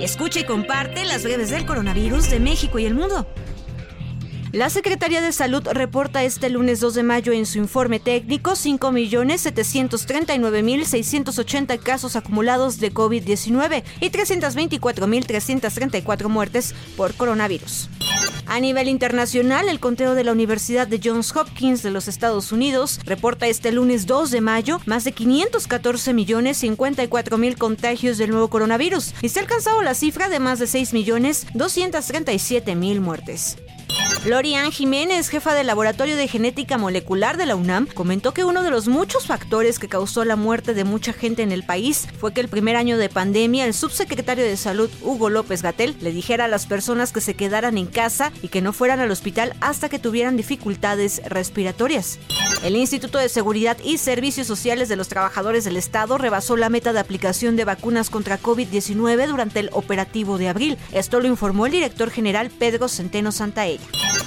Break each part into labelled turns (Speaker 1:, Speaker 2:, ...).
Speaker 1: Escucha y comparte las breves del coronavirus de México y el mundo. La Secretaría de Salud reporta este lunes 2 de mayo en su informe técnico 5.739.680 casos acumulados de COVID-19 y 324.334 muertes por coronavirus. A nivel internacional, el conteo de la Universidad de Johns Hopkins de los Estados Unidos reporta este lunes 2 de mayo más de 514 millones 54 mil contagios del nuevo coronavirus y se ha alcanzado la cifra de más de 6 millones 237 mil muertes. Lorian Jiménez, jefa del Laboratorio de Genética Molecular de la UNAM, comentó que uno de los muchos factores que causó la muerte de mucha gente en el país fue que el primer año de pandemia el subsecretario de Salud, Hugo López Gatel, le dijera a las personas que se quedaran en casa y que no fueran al hospital hasta que tuvieran dificultades respiratorias. El Instituto de Seguridad y Servicios Sociales de los Trabajadores del Estado rebasó la meta de aplicación de vacunas contra COVID-19 durante el operativo de abril. Esto lo informó el director general Pedro Centeno Santaella.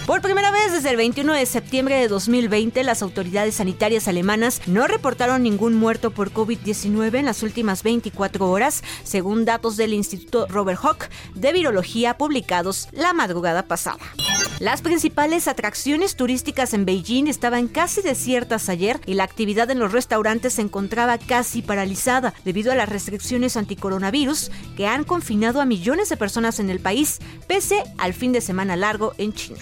Speaker 1: Por primera vez desde el 21 de septiembre de 2020, las autoridades sanitarias alemanas no reportaron ningún muerto por COVID-19 en las últimas 24 horas, según datos del Instituto Robert Hawk de Virología publicados la madrugada pasada. Las principales atracciones turísticas en Beijing estaban casi desiertas ayer y la actividad en los restaurantes se encontraba casi paralizada debido a las restricciones anticoronavirus que han confinado a millones de personas en el país, pese al fin de semana largo en China.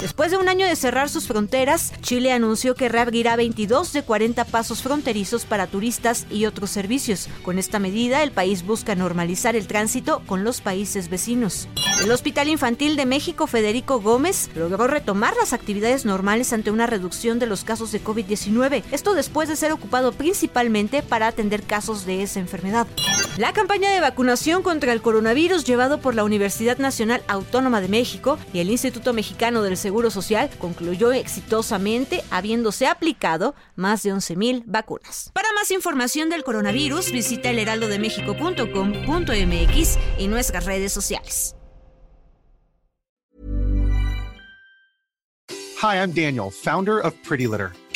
Speaker 1: Después de un año de cerrar sus fronteras, Chile anunció que reabrirá 22 de 40 pasos fronterizos para turistas y otros servicios. Con esta medida, el país busca normalizar el tránsito con los países vecinos. El Hospital Infantil de México Federico Gómez logró retomar las actividades normales ante una reducción de los casos de COVID-19, esto después de ser ocupado principalmente para atender casos de esa enfermedad. La campaña de vacunación contra el coronavirus llevado por la Universidad Nacional Autónoma de México y el Instituto Mexicano del Seguro Social concluyó exitosamente habiéndose aplicado más de 11.000 vacunas. Para más información del coronavirus, visita elheraldodemexico.com.mx y nuestras redes sociales.
Speaker 2: Hi, I'm Daniel, founder of Pretty Litter.